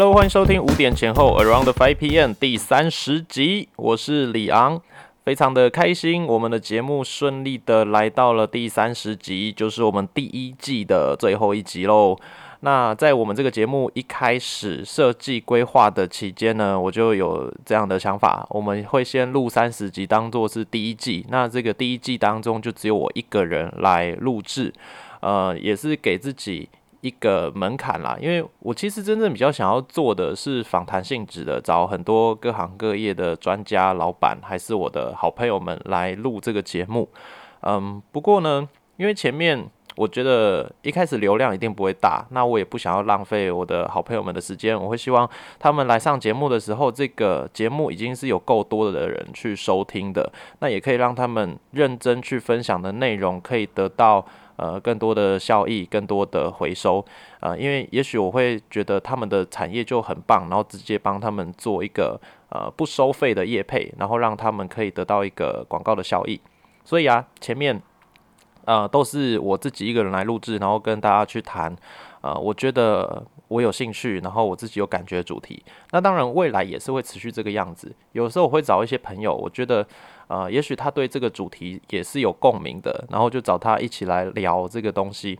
Hello，欢迎收听五点前后 Around Five PM 第三十集，我是李昂，非常的开心，我们的节目顺利的来到了第三十集，就是我们第一季的最后一集喽。那在我们这个节目一开始设计规划的期间呢，我就有这样的想法，我们会先录三十集当做是第一季，那这个第一季当中就只有我一个人来录制，呃，也是给自己一个门槛啦，因为我其实真正比较想要做的是访谈性质的，找很多各行各业的专家、老板，还是我的好朋友们来录这个节目，嗯，不过呢，因为前面。我觉得一开始流量一定不会大，那我也不想要浪费我的好朋友们的时间。我会希望他们来上节目的时候，这个节目已经是有够多的人去收听的，那也可以让他们认真去分享的内容，可以得到呃更多的效益、更多的回收。呃，因为也许我会觉得他们的产业就很棒，然后直接帮他们做一个呃不收费的业配，然后让他们可以得到一个广告的效益。所以啊，前面。呃，都是我自己一个人来录制，然后跟大家去谈。呃，我觉得我有兴趣，然后我自己有感觉的主题。那当然，未来也是会持续这个样子。有时候我会找一些朋友，我觉得呃，也许他对这个主题也是有共鸣的，然后就找他一起来聊这个东西。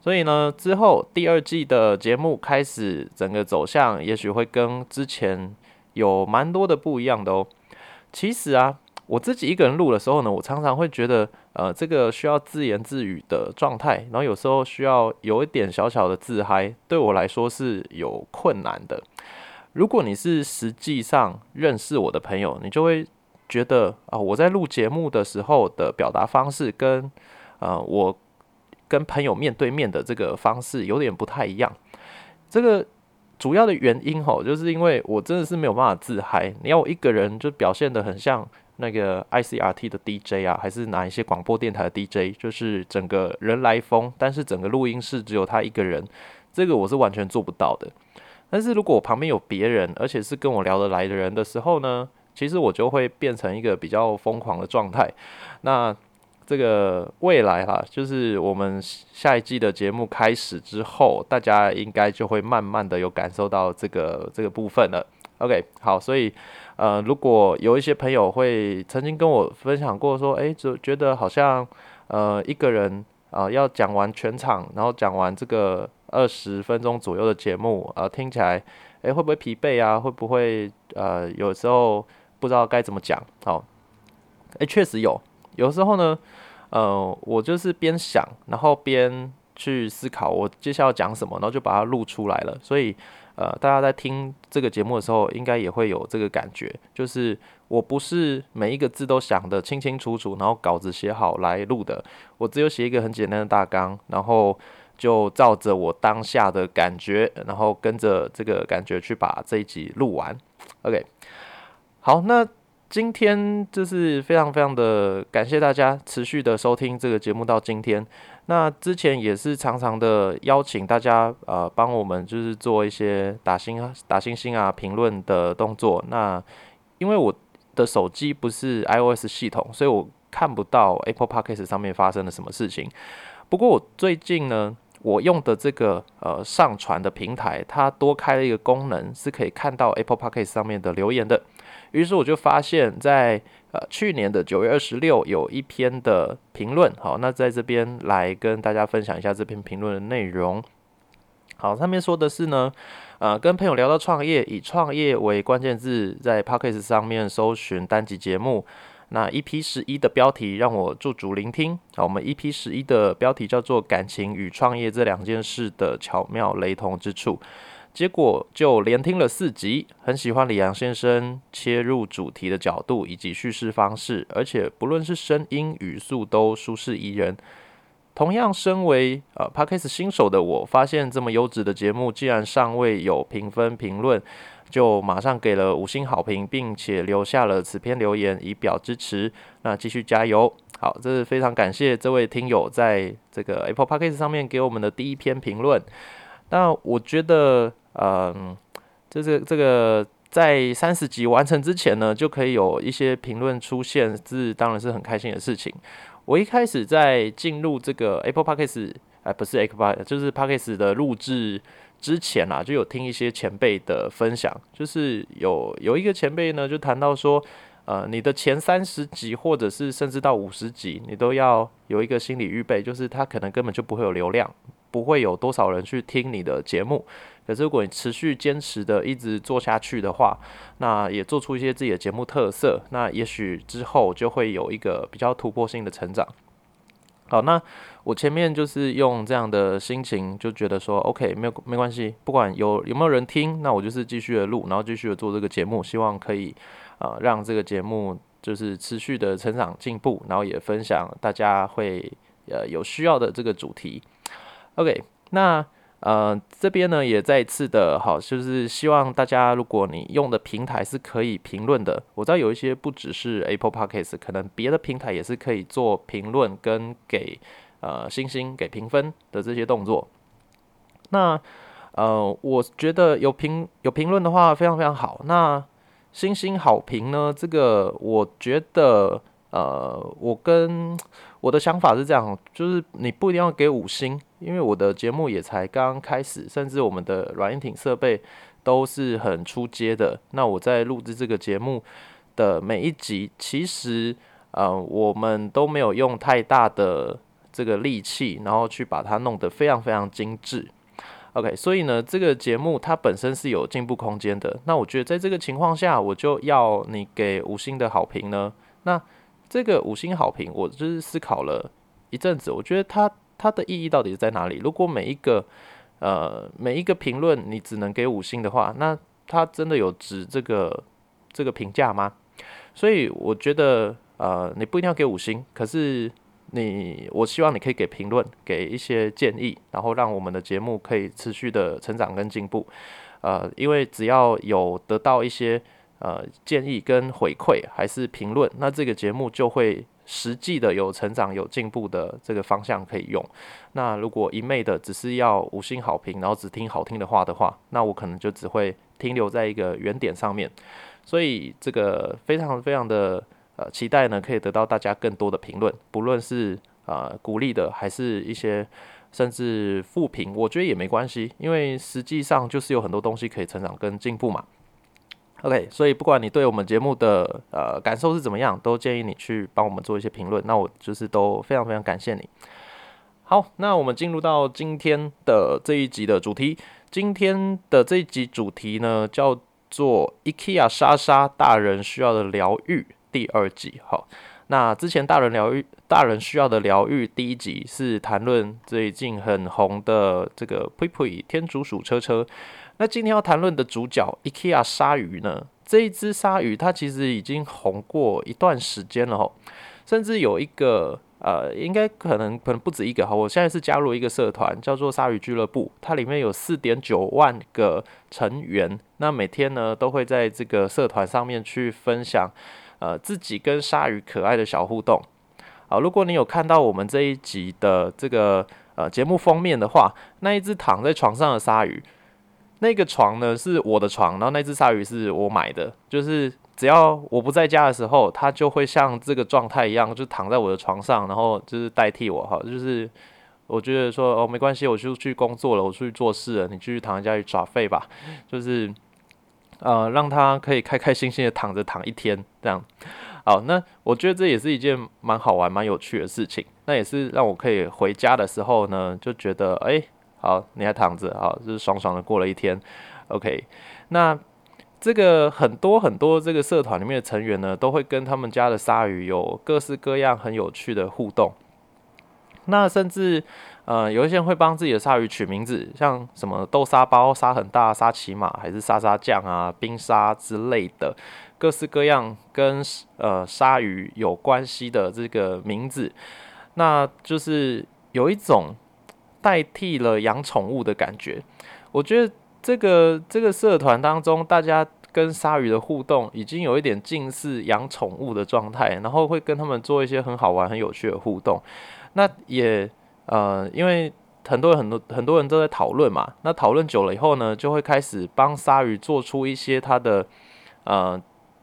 所以呢，之后第二季的节目开始，整个走向也许会跟之前有蛮多的不一样的哦。其实啊。我自己一个人录的时候呢，我常常会觉得，呃，这个需要自言自语的状态，然后有时候需要有一点小小的自嗨，对我来说是有困难的。如果你是实际上认识我的朋友，你就会觉得啊，我在录节目的时候的表达方式跟，呃，我跟朋友面对面的这个方式有点不太一样。这个主要的原因吼，就是因为我真的是没有办法自嗨，你要我一个人就表现的很像。那个 ICRT 的 DJ 啊，还是哪一些广播电台的 DJ，就是整个人来疯，但是整个录音室只有他一个人，这个我是完全做不到的。但是如果我旁边有别人，而且是跟我聊得来的人的时候呢，其实我就会变成一个比较疯狂的状态。那这个未来哈，就是我们下一季的节目开始之后，大家应该就会慢慢的有感受到这个这个部分了。OK，好，所以。呃，如果有一些朋友会曾经跟我分享过，说，诶，就觉得好像，呃，一个人啊要讲完全场，然后讲完这个二十分钟左右的节目，呃，听起来，诶，会不会疲惫啊？会不会呃，有时候不知道该怎么讲？好，诶，确实有，有时候呢，呃，我就是边想，然后边去思考我接下来要讲什么，然后就把它录出来了，所以。呃，大家在听这个节目的时候，应该也会有这个感觉，就是我不是每一个字都想得清清楚楚，然后稿子写好来录的，我只有写一个很简单的大纲，然后就照着我当下的感觉，然后跟着这个感觉去把这一集录完。OK，好，那今天就是非常非常的感谢大家持续的收听这个节目到今天。那之前也是常常的邀请大家，呃，帮我们就是做一些打星啊、打星星啊、评论的动作。那因为我的手机不是 iOS 系统，所以我看不到 Apple Podcast 上面发生了什么事情。不过我最近呢，我用的这个呃上传的平台，它多开了一个功能，是可以看到 Apple Podcast 上面的留言的。于是我就发现，在呃，去年的九月二十六有一篇的评论，好，那在这边来跟大家分享一下这篇评论的内容。好，上面说的是呢，呃，跟朋友聊到创业，以创业为关键字，在 p o c k e t 上面搜寻单集节目。那 EP 十一的标题让我驻足聆听。好，我们 EP 十一的标题叫做“感情与创业这两件事的巧妙雷同之处”。结果就连听了四集，很喜欢李阳先生切入主题的角度以及叙事方式，而且不论是声音语速都舒适宜人。同样身为呃 Podcast 新手的我，发现这么优质的节目，既然尚未有评分评论，就马上给了五星好评，并且留下了此篇留言以表支持。那继续加油！好，这是非常感谢这位听友在这个 Apple Podcast 上面给我们的第一篇评论。那我觉得。嗯，就是这个在三十集完成之前呢，就可以有一些评论出现，是当然是很开心的事情。我一开始在进入这个 Apple Podcast，哎，不是 Apple，就是 Podcast 的录制之前啊，就有听一些前辈的分享，就是有有一个前辈呢，就谈到说，呃，你的前三十集或者是甚至到五十集，你都要有一个心理预备，就是他可能根本就不会有流量，不会有多少人去听你的节目。可是如果你持续坚持的一直做下去的话，那也做出一些自己的节目特色，那也许之后就会有一个比较突破性的成长。好，那我前面就是用这样的心情，就觉得说，OK，没有没关系，不管有有没有人听，那我就是继续的录，然后继续的做这个节目，希望可以呃让这个节目就是持续的成长进步，然后也分享大家会呃有需要的这个主题。OK，那。呃，这边呢也再一次的好，就是希望大家，如果你用的平台是可以评论的，我知道有一些不只是 Apple Podcast，可能别的平台也是可以做评论跟给呃星星给评分的这些动作。那呃，我觉得有评有评论的话非常非常好。那星星好评呢，这个我觉得。呃，我跟我的想法是这样，就是你不一定要给五星，因为我的节目也才刚刚开始，甚至我们的软硬体设备都是很出街的。那我在录制这个节目的每一集，其实呃，我们都没有用太大的这个力气，然后去把它弄得非常非常精致。OK，所以呢，这个节目它本身是有进步空间的。那我觉得在这个情况下，我就要你给五星的好评呢。那这个五星好评，我就是思考了一阵子，我觉得它它的意义到底是在哪里？如果每一个呃每一个评论你只能给五星的话，那它真的有值这个这个评价吗？所以我觉得呃你不一定要给五星，可是你我希望你可以给评论，给一些建议，然后让我们的节目可以持续的成长跟进步。呃，因为只要有得到一些。呃，建议跟回馈还是评论，那这个节目就会实际的有成长、有进步的这个方向可以用。那如果一昧的只是要五星好评，然后只听好听的话的话，那我可能就只会停留在一个原点上面。所以这个非常非常的呃期待呢，可以得到大家更多的评论，不论是呃鼓励的，还是一些甚至负评，我觉得也没关系，因为实际上就是有很多东西可以成长跟进步嘛。OK，所以不管你对我们节目的呃感受是怎么样，都建议你去帮我们做一些评论。那我就是都非常非常感谢你。好，那我们进入到今天的这一集的主题。今天的这一集主题呢，叫做 IKEA 莎莎大人需要的疗愈第二集。好，那之前大人疗愈大人需要的疗愈第一集是谈论最近很红的这个 Pui 天竺鼠车车。那今天要谈论的主角 IKEA 鲨鱼呢？这一只鲨鱼它其实已经红过一段时间了吼，甚至有一个呃，应该可能可能不止一个哈。我现在是加入一个社团，叫做鲨鱼俱乐部，它里面有四点九万个成员。那每天呢，都会在这个社团上面去分享呃自己跟鲨鱼可爱的小互动。好，如果你有看到我们这一集的这个呃节目封面的话，那一只躺在床上的鲨鱼。那个床呢是我的床，然后那只鲨鱼是我买的，就是只要我不在家的时候，它就会像这个状态一样，就躺在我的床上，然后就是代替我哈，就是我觉得说哦没关系，我就去工作了，我出去做事了，你继续躺在家里耍废吧，就是呃让它可以开开心心的躺着躺一天这样。好，那我觉得这也是一件蛮好玩、蛮有趣的事情，那也是让我可以回家的时候呢，就觉得哎。好，你还躺着，好，就是爽爽的过了一天。OK，那这个很多很多这个社团里面的成员呢，都会跟他们家的鲨鱼有各式各样很有趣的互动。那甚至呃，有一些人会帮自己的鲨鱼取名字，像什么豆沙包、沙很大、沙琪玛，还是沙沙酱啊、冰沙之类的，各式各样跟呃鲨鱼有关系的这个名字，那就是有一种。代替了养宠物的感觉，我觉得这个这个社团当中，大家跟鲨鱼的互动已经有一点近似养宠物的状态，然后会跟他们做一些很好玩、很有趣的互动。那也呃，因为很多人很多很多人都在讨论嘛，那讨论久了以后呢，就会开始帮鲨鱼做出一些它的呃，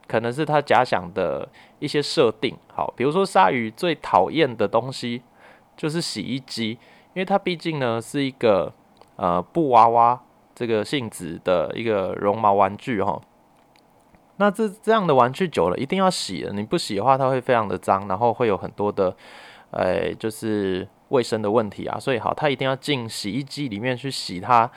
可能是他假想的一些设定。好，比如说鲨鱼最讨厌的东西就是洗衣机。因为它毕竟呢是一个呃布娃娃这个性质的一个绒毛玩具哈。那这这样的玩具久了一定要洗的，你不洗的话，它会非常的脏，然后会有很多的，呃，就是卫生的问题啊。所以好，它一定要进洗衣机里面去洗它。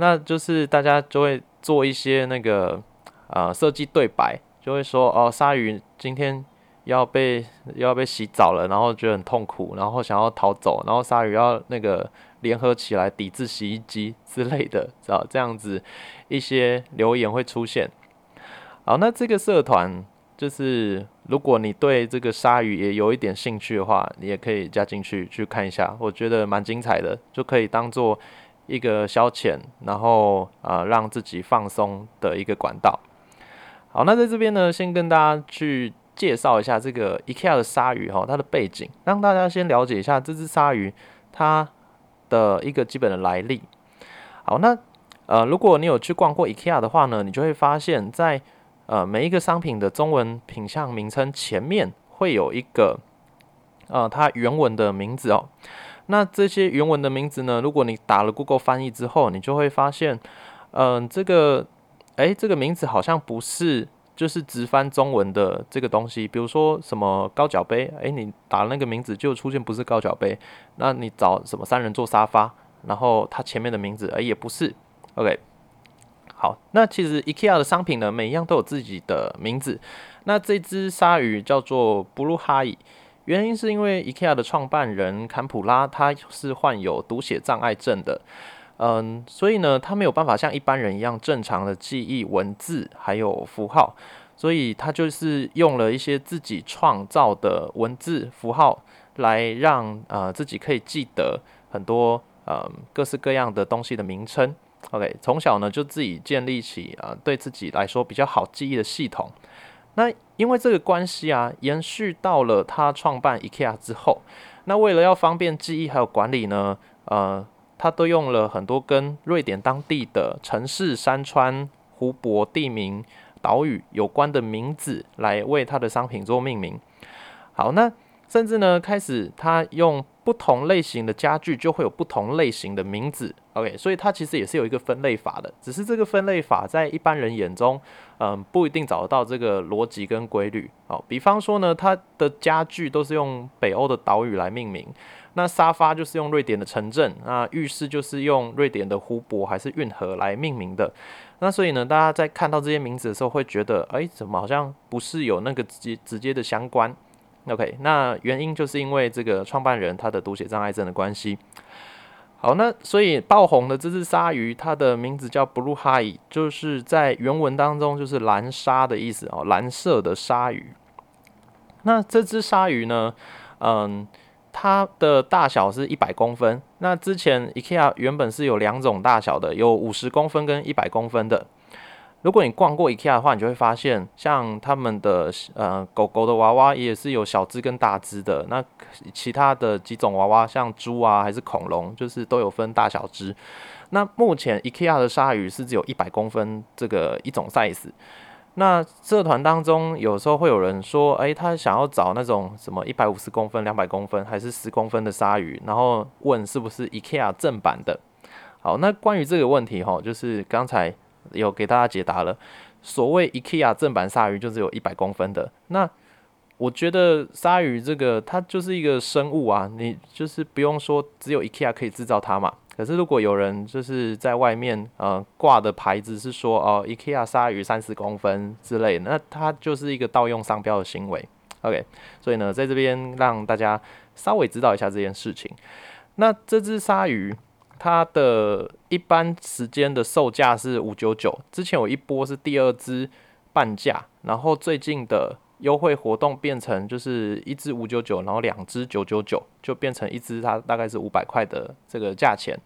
那就是大家就会做一些那个呃设计对白，就会说哦，鲨鱼今天要被要被洗澡了，然后觉得很痛苦，然后想要逃走，然后鲨鱼要那个联合起来抵制洗衣机之类的，知道这样子一些留言会出现。好，那这个社团就是如果你对这个鲨鱼也有一点兴趣的话，你也可以加进去去看一下，我觉得蛮精彩的，就可以当做。一个消遣，然后啊，让自己放松的一个管道。好，那在这边呢，先跟大家去介绍一下这个 IKEA 的鲨鱼哈，它的背景，让大家先了解一下这只鲨鱼它的一个基本的来历。好，那呃，如果你有去逛过 IKEA 的话呢，你就会发现，在呃每一个商品的中文品相名称前面会有一个呃它原文的名字哦。那这些原文的名字呢？如果你打了 Google 翻译之后，你就会发现，嗯，这个，诶，这个名字好像不是就是直翻中文的这个东西。比如说什么高脚杯，诶，你打那个名字就出现不是高脚杯。那你找什么三人座沙发，然后它前面的名字，诶，也不是。OK，好，那其实 IKEA 的商品呢，每一样都有自己的名字。那这只鲨鱼叫做 Blue Hi。原因是因为 IKEA 的创办人坎普拉他是患有读写障碍症的，嗯，所以呢，他没有办法像一般人一样正常的记忆文字还有符号，所以他就是用了一些自己创造的文字符号来让呃自己可以记得很多呃各式各样的东西的名称。OK，从小呢就自己建立起啊对自己来说比较好记忆的系统。那因为这个关系啊，延续到了他创办 IKEA 之后，那为了要方便记忆还有管理呢，呃，他都用了很多跟瑞典当地的城市、山川、湖泊、地名、岛屿有关的名字来为他的商品做命名。好，那甚至呢，开始他用。不同类型的家具就会有不同类型的名字，OK，所以它其实也是有一个分类法的，只是这个分类法在一般人眼中，嗯，不一定找得到这个逻辑跟规律。好，比方说呢，它的家具都是用北欧的岛屿来命名，那沙发就是用瑞典的城镇，那浴室就是用瑞典的湖泊还是运河来命名的。那所以呢，大家在看到这些名字的时候，会觉得，哎，怎么好像不是有那个直接直接的相关？OK，那原因就是因为这个创办人他的读写障碍症的关系。好，那所以爆红的这只鲨鱼，它的名字叫 Blue Hi，就是在原文当中就是蓝鲨的意思哦，蓝色的鲨鱼。那这只鲨鱼呢，嗯，它的大小是一百公分。那之前 IKEA 原本是有两种大小的，有五十公分跟一百公分的。如果你逛过 IKEA 的话，你就会发现，像他们的呃狗狗的娃娃也是有小只跟大只的。那其他的几种娃娃，像猪啊还是恐龙，就是都有分大小只。那目前 IKEA 的鲨鱼是只有一百公分这个一种 size。那社团当中有时候会有人说，诶，他想要找那种什么一百五十公分、两百公分还是十公分的鲨鱼，然后问是不是 IKEA 正版的。好，那关于这个问题哈，就是刚才。有给大家解答了，所谓 IKEA 正版鲨鱼就是有一百公分的。那我觉得鲨鱼这个它就是一个生物啊，你就是不用说只有 IKEA 可以制造它嘛。可是如果有人就是在外面呃挂的牌子是说哦 IKEA 鲨鱼三十公分之类，那它就是一个盗用商标的行为。OK，所以呢在这边让大家稍微知道一下这件事情。那这只鲨鱼。它的一般时间的售价是五九九，之前有一波是第二支半价，然后最近的优惠活动变成就是一支五九九，然后两支九九九，就变成一支它大概是五百块的这个价钱。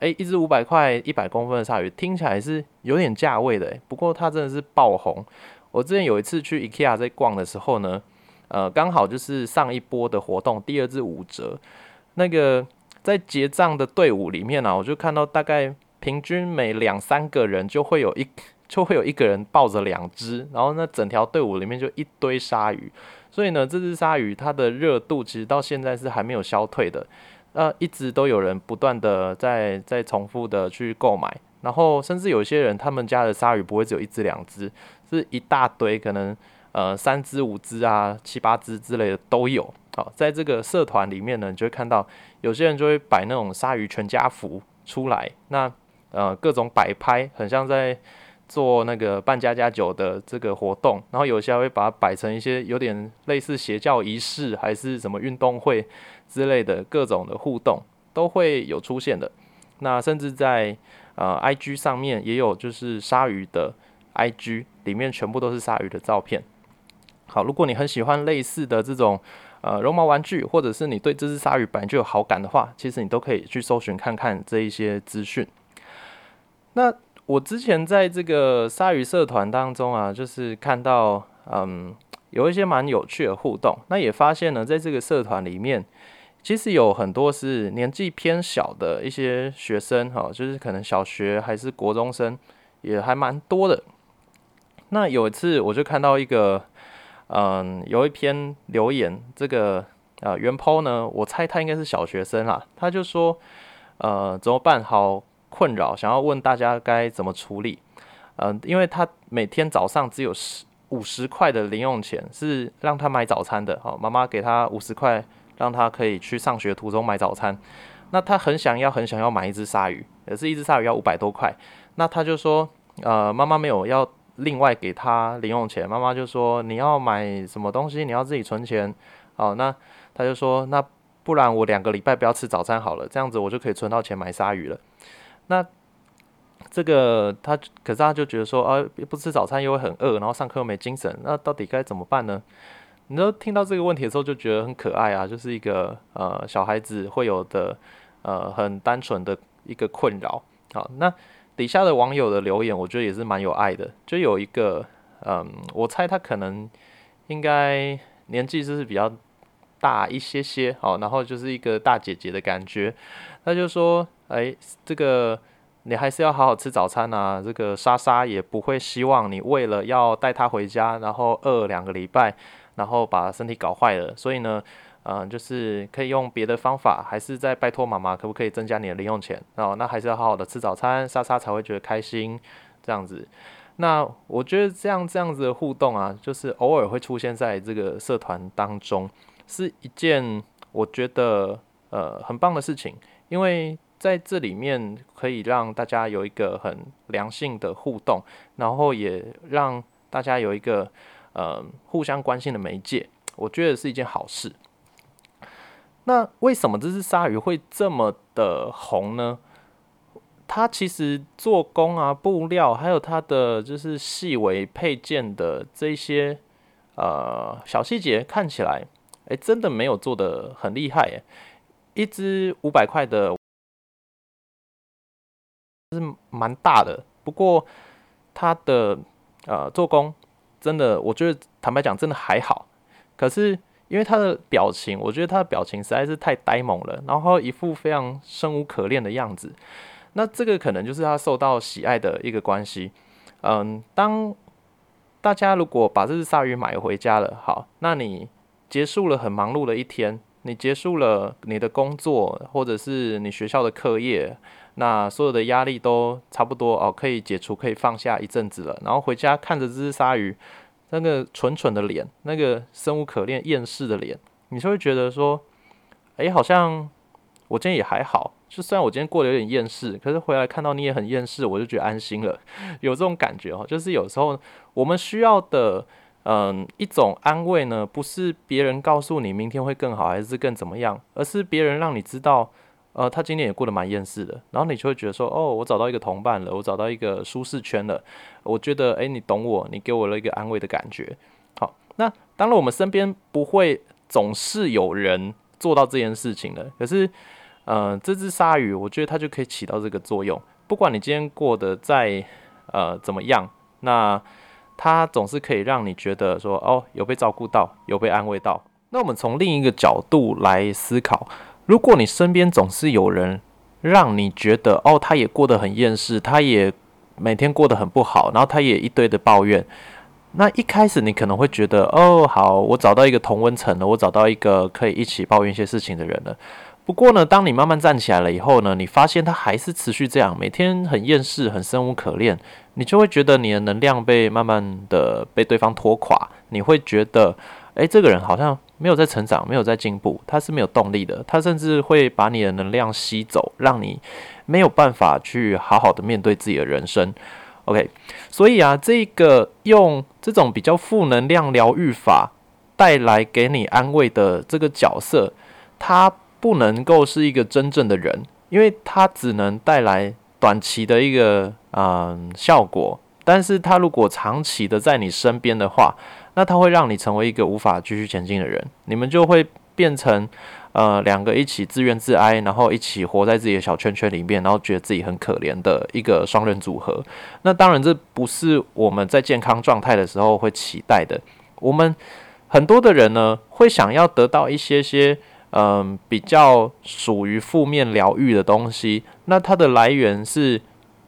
诶，一支五百块一百公分的鲨鱼听起来是有点价位的诶，不过它真的是爆红。我之前有一次去 IKEA 在逛的时候呢，呃，刚好就是上一波的活动，第二支五折，那个。在结账的队伍里面呢，我就看到大概平均每两三个人就会有一就会有一个人抱着两只，然后那整条队伍里面就一堆鲨鱼，所以呢，这只鲨鱼它的热度其实到现在是还没有消退的，呃，一直都有人不断的在在重复的去购买，然后甚至有些人他们家的鲨鱼不会只有一只两只，是一大堆，可能呃三只五只啊七八只之类的都有。好，在这个社团里面呢，你就会看到有些人就会摆那种鲨鱼全家福出来，那呃各种摆拍，很像在做那个办家家酒的这个活动，然后有些还会把它摆成一些有点类似邪教仪式，还是什么运动会之类的各种的互动都会有出现的。那甚至在呃，IG 上面也有就是鲨鱼的 IG，里面全部都是鲨鱼的照片。好，如果你很喜欢类似的这种呃绒毛玩具，或者是你对这只鲨鱼本来就有好感的话，其实你都可以去搜寻看看这一些资讯。那我之前在这个鲨鱼社团当中啊，就是看到嗯有一些蛮有趣的互动，那也发现呢，在这个社团里面。其实有很多是年纪偏小的一些学生，哈，就是可能小学还是国中生，也还蛮多的。那有一次我就看到一个，嗯，有一篇留言，这个呃原 p 呢，我猜他应该是小学生啦，他就说，呃，怎么办？好困扰，想要问大家该怎么处理。嗯，因为他每天早上只有十五十块的零用钱，是让他买早餐的，好，妈妈给他五十块。让他可以去上学途中买早餐，那他很想要很想要买一只鲨鱼，也是一只鲨鱼要五百多块，那他就说，呃，妈妈没有要另外给他零用钱，妈妈就说你要买什么东西你要自己存钱，好，那他就说那不然我两个礼拜不要吃早餐好了，这样子我就可以存到钱买鲨鱼了。那这个他可是他就觉得说啊不吃早餐又会很饿，然后上课又没精神，那到底该怎么办呢？你都听到这个问题的时候，就觉得很可爱啊，就是一个呃小孩子会有的呃很单纯的一个困扰。好，那底下的网友的留言，我觉得也是蛮有爱的。就有一个嗯，我猜他可能应该年纪就是比较大一些些，好，然后就是一个大姐姐的感觉。他就说，哎，这个你还是要好好吃早餐啊。这个莎莎也不会希望你为了要带她回家，然后饿两个礼拜。然后把身体搞坏了，所以呢，嗯，就是可以用别的方法，还是在拜托妈妈，可不可以增加你的零用钱？哦，那还是要好好的吃早餐，莎莎才会觉得开心，这样子。那我觉得这样这样子的互动啊，就是偶尔会出现在这个社团当中，是一件我觉得呃很棒的事情，因为在这里面可以让大家有一个很良性的互动，然后也让大家有一个。呃，互相关心的媒介，我觉得是一件好事。那为什么这只鲨鱼会这么的红呢？它其实做工啊、布料，还有它的就是细微配件的这些呃小细节，看起来哎，真的没有做的很厉害。哎，一只五百块的，是蛮大的，不过它的呃做工。真的，我觉得坦白讲，真的还好。可是因为他的表情，我觉得他的表情实在是太呆萌了，然后一副非常生无可恋的样子。那这个可能就是他受到喜爱的一个关系。嗯，当大家如果把这只鲨鱼买回家了，好，那你结束了很忙碌的一天，你结束了你的工作，或者是你学校的课业。那所有的压力都差不多哦，可以解除，可以放下一阵子了。然后回家看着这只鲨鱼，那个蠢蠢的脸，那个生无可恋、厌世的脸，你就会觉得说，哎，好像我今天也还好。就虽然我今天过得有点厌世，可是回来看到你也很厌世，我就觉得安心了。有这种感觉哦，就是有时候我们需要的，嗯，一种安慰呢，不是别人告诉你明天会更好，还是更怎么样，而是别人让你知道。呃，他今天也过得蛮厌世的，然后你就会觉得说，哦，我找到一个同伴了，我找到一个舒适圈了，我觉得，诶，你懂我，你给我了一个安慰的感觉。好，那当然我们身边不会总是有人做到这件事情的，可是，呃，这只鲨鱼，我觉得它就可以起到这个作用。不管你今天过得再呃怎么样，那它总是可以让你觉得说，哦，有被照顾到，有被安慰到。那我们从另一个角度来思考。如果你身边总是有人让你觉得哦，他也过得很厌世，他也每天过得很不好，然后他也一堆的抱怨，那一开始你可能会觉得哦，好，我找到一个同温层了，我找到一个可以一起抱怨一些事情的人了。不过呢，当你慢慢站起来了以后呢，你发现他还是持续这样，每天很厌世，很生无可恋，你就会觉得你的能量被慢慢的被对方拖垮，你会觉得，诶，这个人好像没有在成长，没有在进步，他是没有动力的，他甚至会把你的能量吸走，让你没有办法去好好的面对自己的人生。OK，所以啊，这个用这种比较负能量疗愈法带来给你安慰的这个角色，他。不能够是一个真正的人，因为他只能带来短期的一个嗯效果，但是他如果长期的在你身边的话，那他会让你成为一个无法继续前进的人，你们就会变成呃两个一起自怨自哀，然后一起活在自己的小圈圈里面，然后觉得自己很可怜的一个双人组合。那当然这不是我们在健康状态的时候会期待的。我们很多的人呢，会想要得到一些些。嗯，比较属于负面疗愈的东西，那它的来源是，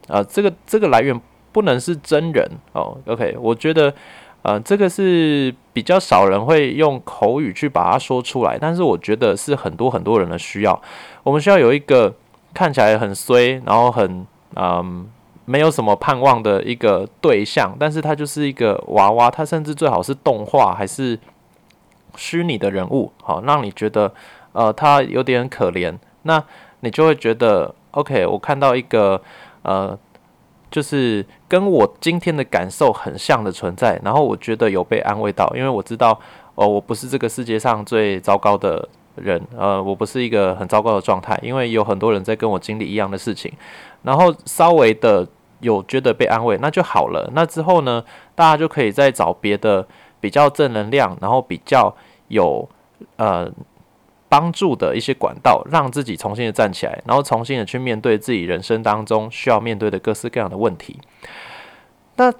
呃，这个这个来源不能是真人哦。OK，我觉得，呃，这个是比较少人会用口语去把它说出来，但是我觉得是很多很多人的需要。我们需要有一个看起来很衰，然后很嗯没有什么盼望的一个对象，但是它就是一个娃娃，它甚至最好是动画还是。虚拟的人物，好，让你觉得，呃，他有点可怜，那你就会觉得，OK，我看到一个，呃，就是跟我今天的感受很像的存在，然后我觉得有被安慰到，因为我知道，哦，我不是这个世界上最糟糕的人，呃，我不是一个很糟糕的状态，因为有很多人在跟我经历一样的事情，然后稍微的有觉得被安慰，那就好了。那之后呢，大家就可以再找别的。比较正能量，然后比较有呃帮助的一些管道，让自己重新的站起来，然后重新的去面对自己人生当中需要面对的各式各样的问题。那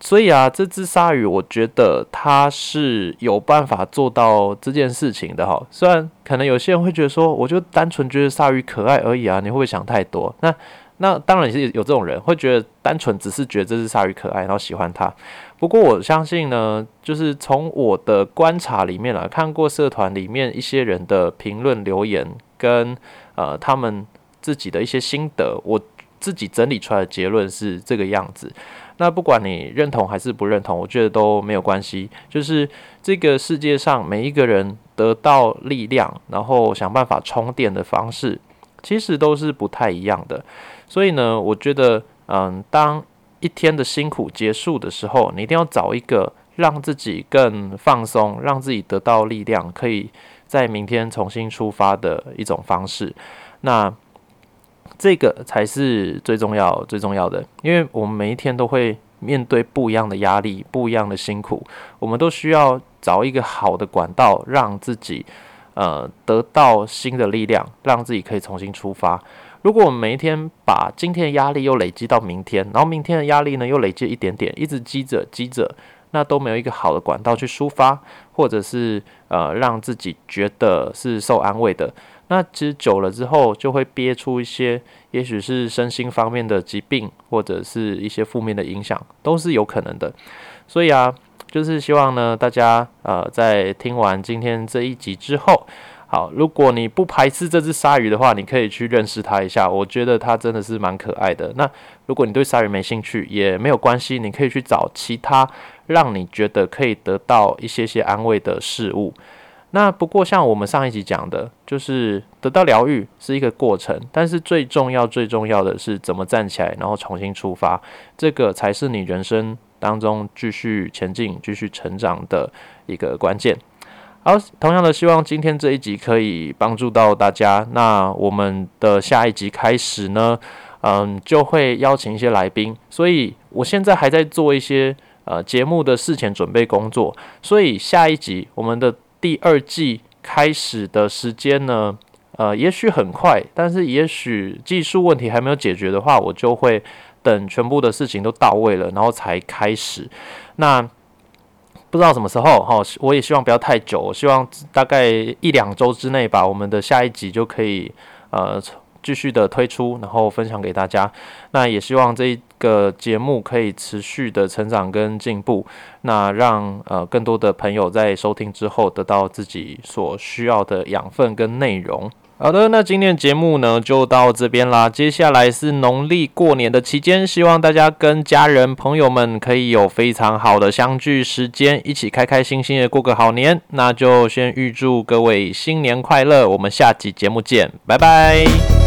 所以啊，这只鲨鱼，我觉得它是有办法做到这件事情的哈。虽然可能有些人会觉得说，我就单纯觉得鲨鱼可爱而已啊，你会不会想太多？那那当然也是有这种人会觉得单纯只是觉得这只鲨鱼可爱，然后喜欢它。不过我相信呢，就是从我的观察里面来看过社团里面一些人的评论留言跟呃他们自己的一些心得，我自己整理出来的结论是这个样子。那不管你认同还是不认同，我觉得都没有关系。就是这个世界上每一个人得到力量，然后想办法充电的方式，其实都是不太一样的。所以呢，我觉得，嗯，当一天的辛苦结束的时候，你一定要找一个让自己更放松、让自己得到力量，可以在明天重新出发的一种方式。那这个才是最重要、最重要的，因为我们每一天都会面对不一样的压力、不一样的辛苦，我们都需要找一个好的管道，让自己呃得到新的力量，让自己可以重新出发。如果我们每一天把今天的压力又累积到明天，然后明天的压力呢又累积一点点，一直积着积着，那都没有一个好的管道去抒发，或者是呃让自己觉得是受安慰的。那其实久了之后，就会憋出一些，也许是身心方面的疾病，或者是一些负面的影响，都是有可能的。所以啊，就是希望呢，大家呃在听完今天这一集之后。好，如果你不排斥这只鲨鱼的话，你可以去认识它一下。我觉得它真的是蛮可爱的。那如果你对鲨鱼没兴趣，也没有关系，你可以去找其他让你觉得可以得到一些些安慰的事物。那不过像我们上一集讲的，就是得到疗愈是一个过程，但是最重要、最重要的是怎么站起来，然后重新出发，这个才是你人生当中继续前进、继续成长的一个关键。好，同样的，希望今天这一集可以帮助到大家。那我们的下一集开始呢，嗯，就会邀请一些来宾。所以我现在还在做一些呃节目的事前准备工作。所以下一集我们的第二季开始的时间呢，呃，也许很快，但是也许技术问题还没有解决的话，我就会等全部的事情都到位了，然后才开始。那。不知道什么时候哈，我也希望不要太久，希望大概一两周之内吧，我们的下一集就可以呃继续的推出，然后分享给大家。那也希望这一个节目可以持续的成长跟进步，那让呃更多的朋友在收听之后得到自己所需要的养分跟内容。好的，那今天节目呢就到这边啦。接下来是农历过年的期间，希望大家跟家人朋友们可以有非常好的相聚时间，一起开开心心的过个好年。那就先预祝各位新年快乐，我们下集节目见，拜拜。